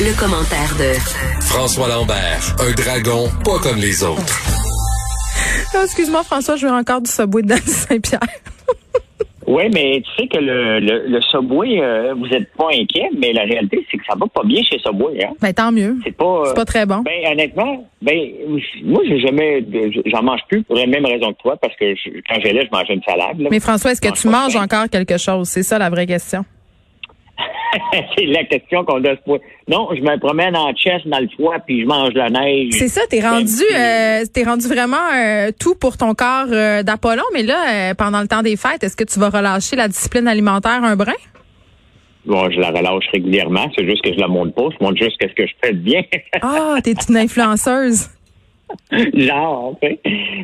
Le, commentaire de François Lambert, un dragon pas comme les autres. Ah, excuse-moi, François, je veux encore du Subway de Saint-Pierre. Oui, mais tu sais que le, le, le Subway, euh, vous êtes pas inquiet, mais la réalité, c'est que ça va pas bien chez Subway. Hein? Ben, tant mieux. C'est pas, C'est pas très bon. Ben, honnêtement, ben, moi, j'ai jamais, j'en mange plus pour la même raison que toi, parce que je- quand j'allais, je mangeais une salade. là. Mais François, est-ce que tu manges encore quelque chose? C'est ça la vraie question. c'est la question qu'on doit se poser. Non, je me promène en chest dans le froid, puis je mange de la neige. C'est ça, t'es rendu, euh, t'es rendu vraiment euh, tout pour ton corps euh, d'Apollon, mais là, pendant le temps des fêtes, est-ce que tu vas relâcher la discipline alimentaire un brin? Bon, je la relâche régulièrement, c'est juste que je la monte pas, je montre juste qu'est-ce que je fais de bien. Ah, t'es une influenceuse. Genre, tu sais.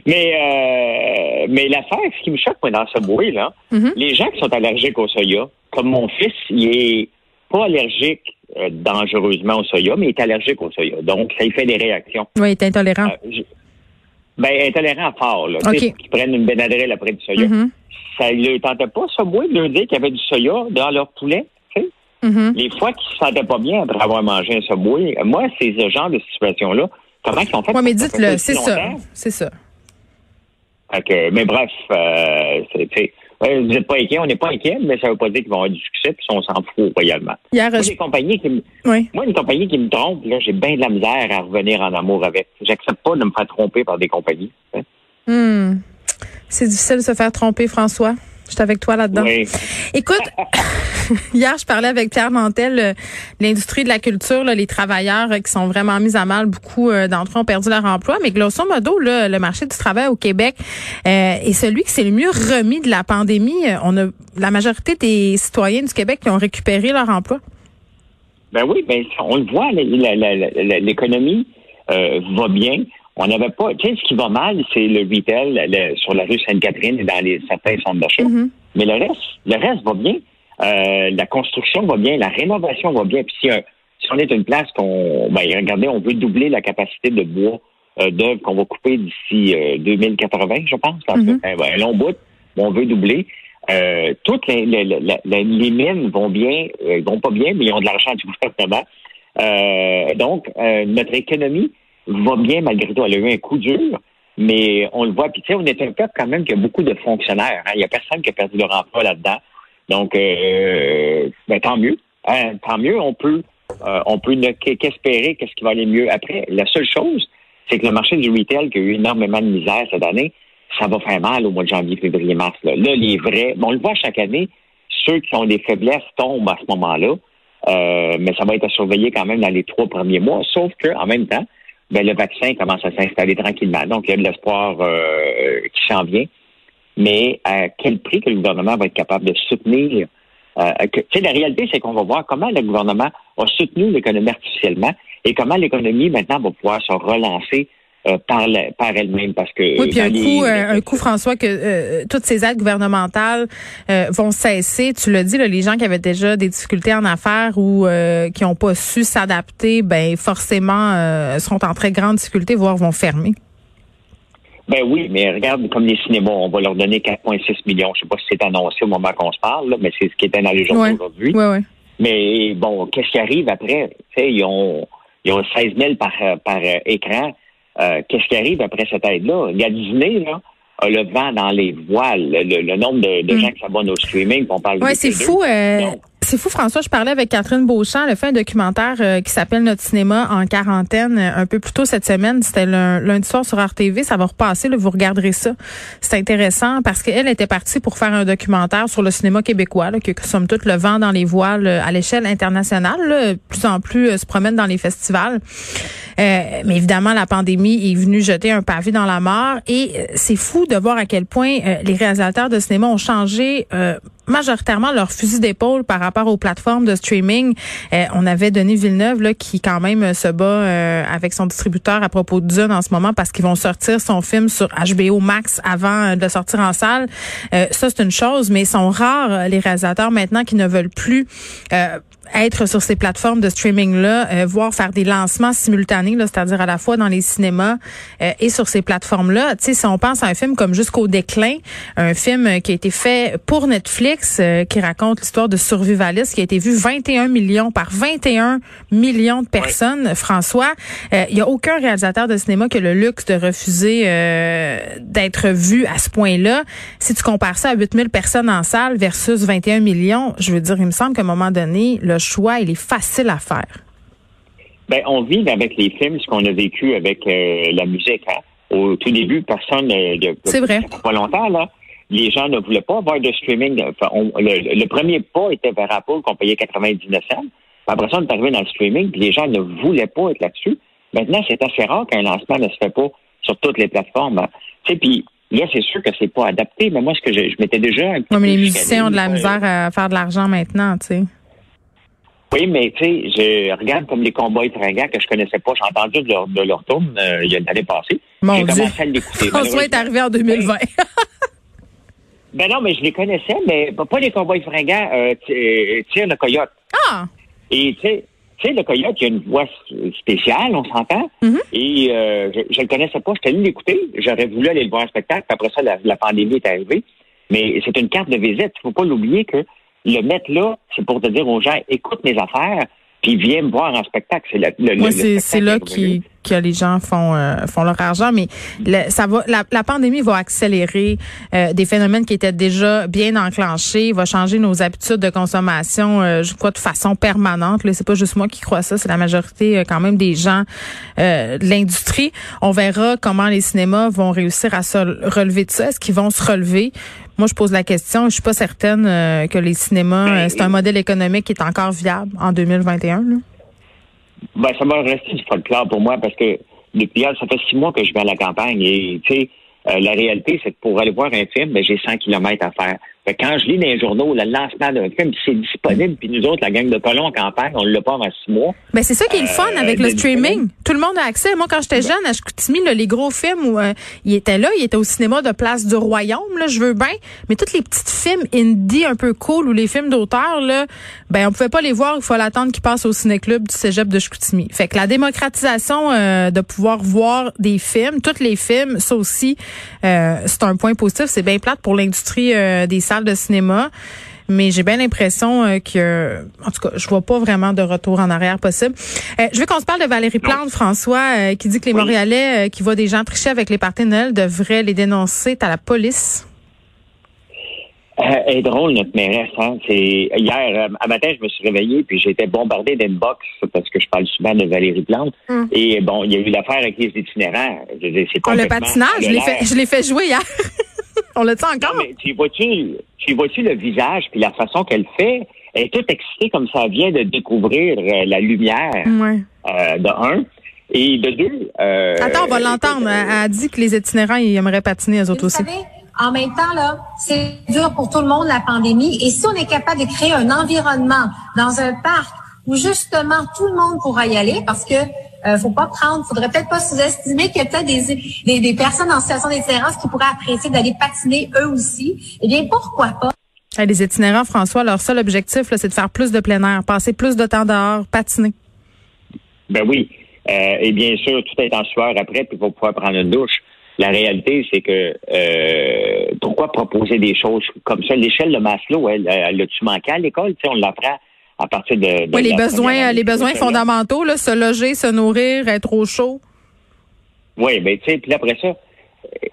Mais, euh, mais l'affaire, ce qui me choque, moi, dans ce bruit, là, Mhm. les gens qui sont allergiques au soya, comme mon fils, il est pas allergique euh, dangereusement au soya, mais il est allergique au soya. Donc, ça lui fait des réactions. Oui, t'es intolérant. Euh, ben, intolérant fort, là. OK. Sais, Qui prennent une Benadryl après du soya. Mhm. Ça ne tentait pas, ce bruit, de leur dire qu'il y avait du soya dans leur poulet. tu sais. Mhm. Les fois qu'ils se sentaient pas bien après avoir mangé un Subway, moi, c'est ce genre de situation-là. Comment ils ont fait? Ouais, mais dites-le, c'est ça. C'est ça. Que, mais bref, euh, c'est- ouais, vous n'êtes pas inquiet, on n'est pas inquiet, mais ça veut pas dire qu'ils vont avoir du succès, puis on s'en fout royalement. Hier, Moi, je... qui me, oui. moi, une compagnie qui me trompe, là, j'ai bien de la misère à revenir en amour avec. J'accepte pas de me faire tromper par des compagnies. hein. Hmm. C'est difficile de se faire tromper, François. Je suis avec toi là-dedans. Oui. Écoute, hier, je parlais avec Pierre Mantel, euh, l'industrie de la culture, là, les travailleurs euh, qui sont vraiment mis à mal. Beaucoup euh, d'entre eux ont perdu leur emploi. Mais grosso modo, là, le marché du travail au Québec euh, est celui qui s'est le mieux remis de la pandémie. On a la majorité des citoyens du Québec qui ont récupéré leur emploi. Ben oui, ben on le voit, l'économie euh, va bien. On n'avait pas. Tu sais, ce qui va mal, c'est le retail le- sur la rue Sainte-Catherine et dans les certains centres d'achat. Mhm. Mais le reste, le reste va bien. Euh, la construction va bien, la rénovation va bien. Puis si, un- si on est une place qu'on, ben regardez, on veut doubler la capacité de bois euh, d'œuvre qu'on va couper d'ici euh, 2080, je pense. En Mhm. fait. un long bout, on veut doubler. Euh, toutes les, les, les- les- les mines vont bien, euh, ils vont pas bien, mais ils ont de l'argent du gouvernement. Euh, donc, euh, notre économie va bien malgré tout. Elle a eu un coup dur, mais on le voit. Puis, tu sais, on est un peuple quand même qui a beaucoup de fonctionnaires. hein. Il y a personne qui a perdu leur emploi là-dedans. Donc, euh, ben, tant mieux. Hein, tant mieux. On peut, euh, on peut ne qu'espérer qu'est-ce qui va aller mieux après. La seule chose, c'est que le marché du retail qui a eu énormément de misère cette année, ça va faire mal au mois de janvier, février, mars. Là, là les vrais, bon, on le voit chaque année, ceux qui ont des faiblesses tombent à ce moment-là, euh, mais ça va être à surveiller quand même dans les trois premiers mois, sauf que en même temps, ben, le vaccin commence à s'installer tranquillement. Donc, il y a de l'espoir euh, qui s'en vient. Mais à quel prix que le gouvernement va être capable de soutenir euh, que- la réalité, c'est qu'on va voir comment le gouvernement a soutenu l'économie artificiellement et comment l'économie maintenant va pouvoir se relancer par, la- par elle-même parce que Oui, puis un les- coup, euh, un coup, François, que euh, toutes ces aides gouvernementales euh, vont cesser. Tu l'as dit, là, les gens qui avaient déjà des difficultés en affaires ou euh, qui n'ont pas su s'adapter, ben forcément euh, seront en très grande difficulté, voire vont fermer. Ben oui, mais regarde comme les cinémas, on va leur donner 4,6 millions. Je sais pas si c'est annoncé au moment qu'on se parle, là, mais c'est ce qui était dans les journaux Ouais. aujourd'hui. Oui, oui. Mais bon, qu'est-ce qui arrive après? Ils ont, ils ont 16 000 par, euh, par euh, écran. Euh, qu'est-ce qui arrive après cette aide-là? Il y a Disney, là, a le vent dans les voiles. Le, nombre de, de Mm. gens qui s'abonnent au streaming, on parle Oui, de c'est deux. fou. euh. C'est fou, François. Je parlais avec Catherine Beauchamp. Elle a fait un documentaire euh, qui s'appelle Notre cinéma en quarantaine euh, un peu plus tôt cette semaine. C'était lun- lundi soir sur RTV. Ça va repasser. Là, vous regarderez ça. C'est intéressant parce qu'elle était partie pour faire un documentaire sur le cinéma québécois, là, que, que somme le vent dans les voiles euh, à l'échelle internationale. là. Plus en plus se promène dans les festivals. Euh, mais évidemment, la pandémie est venue jeter un pavé dans la mort. Et c'est fou de voir à quel point les réalisateurs de cinéma ont changé majoritairement leur fusil d'épaule par rapport aux plateformes de streaming. Euh, on avait Denis Villeneuve là, qui quand même euh, se bat euh, avec son distributeur à propos de Dune en ce moment parce qu'ils vont sortir son film sur HBO Max avant euh, de sortir en salle. Ça, c'est une chose, mais ils sont rares les réalisateurs maintenant qui ne veulent plus être sur ces plateformes de streaming-là, euh, voir faire des lancements simultanés, c'est-à-dire à la fois dans les cinémas euh, et sur ces plateformes-là. Tu sais, si on pense à un film comme Jusqu'au déclin, un film qui a été fait pour Netflix, euh, qui raconte l'histoire de survivalistes, qui a été vu 21 millions par 21 millions de personnes, François, il y a aucun réalisateur de cinéma qui a le luxe de refuser d'être vu à ce point-là. Si tu compares ça à 8000 personnes en salle versus 21 millions, je veux dire, il me semble qu'à un moment donné, le choix, il est facile à faire. Ben, on vit avec les films ce qu'on a vécu avec euh, la musique. Hein. Au tout début, personne ne. C'est vrai. Pas longtemps, là. Les gens ne voulaient pas avoir de streaming. le, premier pas était vers Apple qu'on payait 99 cents. Après ça, on est arrivé dans le streaming, puis les gens ne voulaient pas être là-dessus. Maintenant, c'est assez rare qu'un lancement ne se fait pas sur toutes les plateformes. Hein. Tu sais, puis là, c'est sûr que c'est pas adapté, mais moi, ce que je, je m'étais déjà. Un mais les musiciens ont de la misère à faire de l'argent maintenant, tu sais. Oui, mais tu sais, je regarde comme les combats fringants que je connaissais pas. J'ai entendu de leur, de leur tourne euh, il y a une année passée. Mon Dieu. commencé à l'écouter. François est arrivé en 2020. ben non, mais je les connaissais, mais pas les combats fringants. Euh, euh, tire le coyote. Ah! Et tu sais, tu sais, le coyote, il a une voix spéciale, on s'entend. Mm-hmm. Et euh, je ne le connaissais pas. J'étais allé l'écouter. J'aurais voulu aller le voir en spectacle. Après ça, la, la pandémie est arrivée. Mais c'est une carte de visite. Il faut pas l'oublier que le mettre là, c'est pour te dire aux gens, écoute mes affaires, puis viens me voir en spectacle. C'est Moi, c'est là qui, que les gens font euh, font leur argent, mais ça va. La, pandémie va accélérer euh, des phénomènes qui étaient déjà bien enclenchés, va changer nos habitudes de consommation, euh, je crois de façon permanente. Là, c'est pas juste moi qui crois ça, c'est la majorité quand même des gens de l'industrie. On verra comment les cinémas vont réussir à se relever de ça. Est-ce qu'ils vont se relever? Moi, je pose la question. Je suis pas certaine euh, que les cinémas, ben, euh, c'est un modèle économique qui est encore viable en 2021. Là. Ben, ça va rester du folklore pour moi parce que depuis ça fait six mois que je vais à la campagne et tu sais, euh, la réalité, c'est que pour aller voir un film, ben, j'ai 100 kilomètres à faire quand je lis dans les journaux le lancement d'un film, c'est disponible, puis nous autres, la gang de colons en campagne, on l'a pas avant six mois. Ben c'est ça qui est le fun euh, avec le streaming. Tout le monde a accès. Moi, quand j'étais jeune, à Chicoutimi, les gros films où euh, il était là, il était au cinéma de Place du Royaume, là, je veux bien, mais tous les petits films indie un peu cool ou les films d'auteur, là, ben on pouvait pas les voir, il faut l'attendre qu'ils passent au ciné-club du cégep de Chicoutimi. Fait que la démocratisation euh, de pouvoir voir des films, tous les films, ça aussi, c'est un point positif. C'est bien plate pour l'industrie des salles de cinéma. Mais j'ai bien l'impression euh, que, en tout cas, je vois pas vraiment de retour en arrière possible. Euh, je veux qu'on se parle de Valérie Plante, François, euh, qui dit que les Montréalais qui voient des gens tricher avec les parties de Noël devraient les dénoncer à la police. Elle est drôle, notre mairesse. Hein? C'est hier, à matin, je me suis réveillé puis j'ai été bombardé d'inbox parce que je parle souvent de Valérie Plante. Hum. Et bon, il y a eu l'affaire avec les itinérants. C'est oh, le patinage, je l'ai fait jouer hier. On le dit encore? mais tu vois-tu, tu vois-tu le visage puis la façon qu'elle fait? Elle est toute excitée comme ça vient de découvrir euh, la lumière. Euh, de un. Et de deux. Euh, Attends, on va l'entendre. Elle a dit que les itinérants, ils aimeraient patiner, eux autres aussi. Savez, en même temps, là, c'est dur pour tout le monde, la pandémie. Et si on est capable de créer un environnement dans un parc où justement tout le monde pourra y aller, parce que euh, faut pas prendre, faudrait peut-être pas sous-estimer qu'il y a peut-être des, des, personnes en situation d'itinérance qui pourraient apprécier d'aller patiner eux aussi. Eh bien, pourquoi pas? les itinérants, François, leur seul objectif, c'est de faire plus de plein air, passer plus de temps dehors, patiner. Ben oui. Euh, et bien sûr, tout est en sueur après, puis pour pouvoir prendre une douche. La réalité, c'est que euh, pourquoi proposer des choses comme ça? L'échelle de Maslow, elle, elle, tu manqué à l'école? Tu sais, on l'apprend à partir de. oui, les besoins, les besoins fondamentaux, là, se loger, se nourrir, être au chaud. Oui, ben tu sais, puis après ça,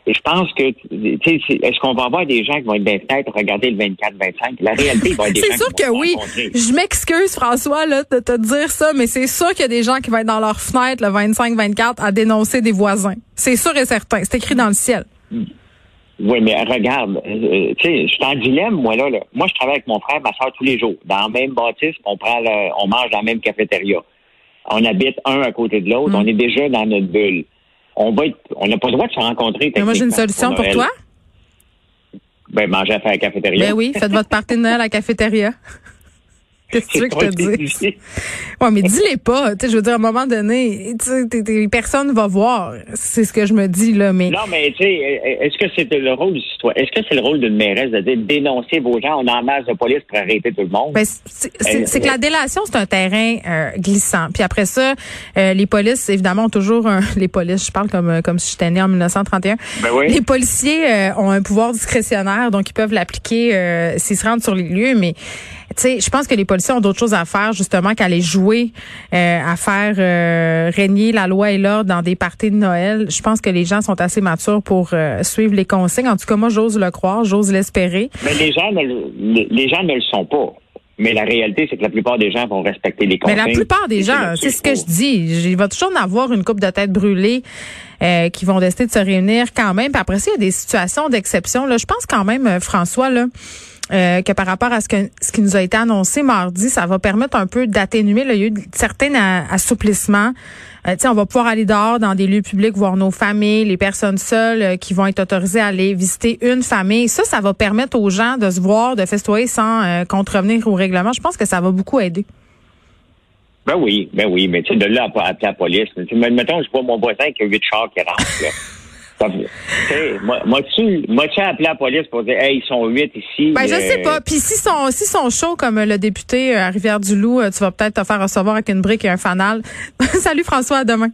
je pense que, tu sais, est-ce qu'on va avoir des gens qui vont être des fenêtres regarder le 24-25? La réalité, il va y avoir des gens C'est sûr que oui. Je m'excuse, François, là, de te dire ça, mais c'est sûr qu'il y a des gens qui vont être dans leur fenêtre le 25-24 à dénoncer des voisins. C'est sûr et certain. C'est écrit dans le ciel. Hmm. Oui, mais regarde, euh, tu sais, je suis en dilemme, moi, là, Moi, je travaille avec mon frère, ma soeur, tous les jours. Dans le même bâtisse, on prend on mange dans la même cafétéria. On habite un à côté de l'autre. Mm. On est déjà dans notre bulle. On va on n'a pas le droit de se rencontrer. Mais moi, j'ai une solution pour toi. Ben, manger à faire la cafétéria. Ben oui, faites votre partie de Noël à la cafétéria. Qu'est-ce que tu veux que je te dise? Ouais, mais dis-les pas. Tu sais, je veux dire, à un moment donné, tu sais, personne va voir. C'est ce que je me dis, là, mais. Non, mais tu sais, est-ce que c'est le rôle du citoyen? Est-ce que c'est le rôle d'une mairesse de dénoncer vos gens? On en masse de police pour arrêter tout le monde? Ben, c'est que la délation, c'est un terrain euh, glissant. Puis après ça, euh, les polices, évidemment, ont toujours un, les polices, je parle comme, comme si j'étais né en 1931. Ben oui. Les policiers euh, ont un pouvoir discrétionnaire, donc ils peuvent l'appliquer s'ils se rendent sur les lieux, mais tu sais, je pense que les policiers ont d'autres choses à faire justement qu'à les jouer, euh, à faire euh, régner la loi et l'ordre dans des parties de Noël. Je pense que les gens sont assez matures pour euh, suivre les consignes. En tout cas, moi, j'ose le croire, j'ose l'espérer. Mais les gens, ne, les gens ne le sont pas. Mais la réalité, c'est que la plupart des gens vont respecter les consignes. Mais la plupart des gens, c'est ce que je dis. Il va toujours en avoir une coupe de tête brûlée qui vont décider de se réunir quand même. Puis après ça, il y a des situations d'exception. Là, je pense quand même, François, là. Euh, que par rapport à ce, que, ce qui nous a été annoncé mardi, ça va permettre un peu d'atténuer. Il y a eu certains assouplissements. Euh, on va pouvoir aller dehors dans des lieux publics, voir nos familles, les personnes seules euh, qui vont être autorisées à aller visiter une famille. Ça, ça va permettre aux gens de se voir, de festoyer sans euh, contrevenir au règlement. Je pense que ça va beaucoup aider. Ben oui, ben oui, mais tu sais, de là à appeler la police. Mettons, je vois mon voisin qui a huit chars qui rentrent. Là. Moi appelé la police pour dire, hey, ils sont huit ici. Ben, je sais pas. Puis s'ils sont, s'ils sont chauds comme le député euh, à Rivière-du-Loup, euh, tu vas peut-être te faire recevoir avec une brique et un fanal. Salut François, à demain.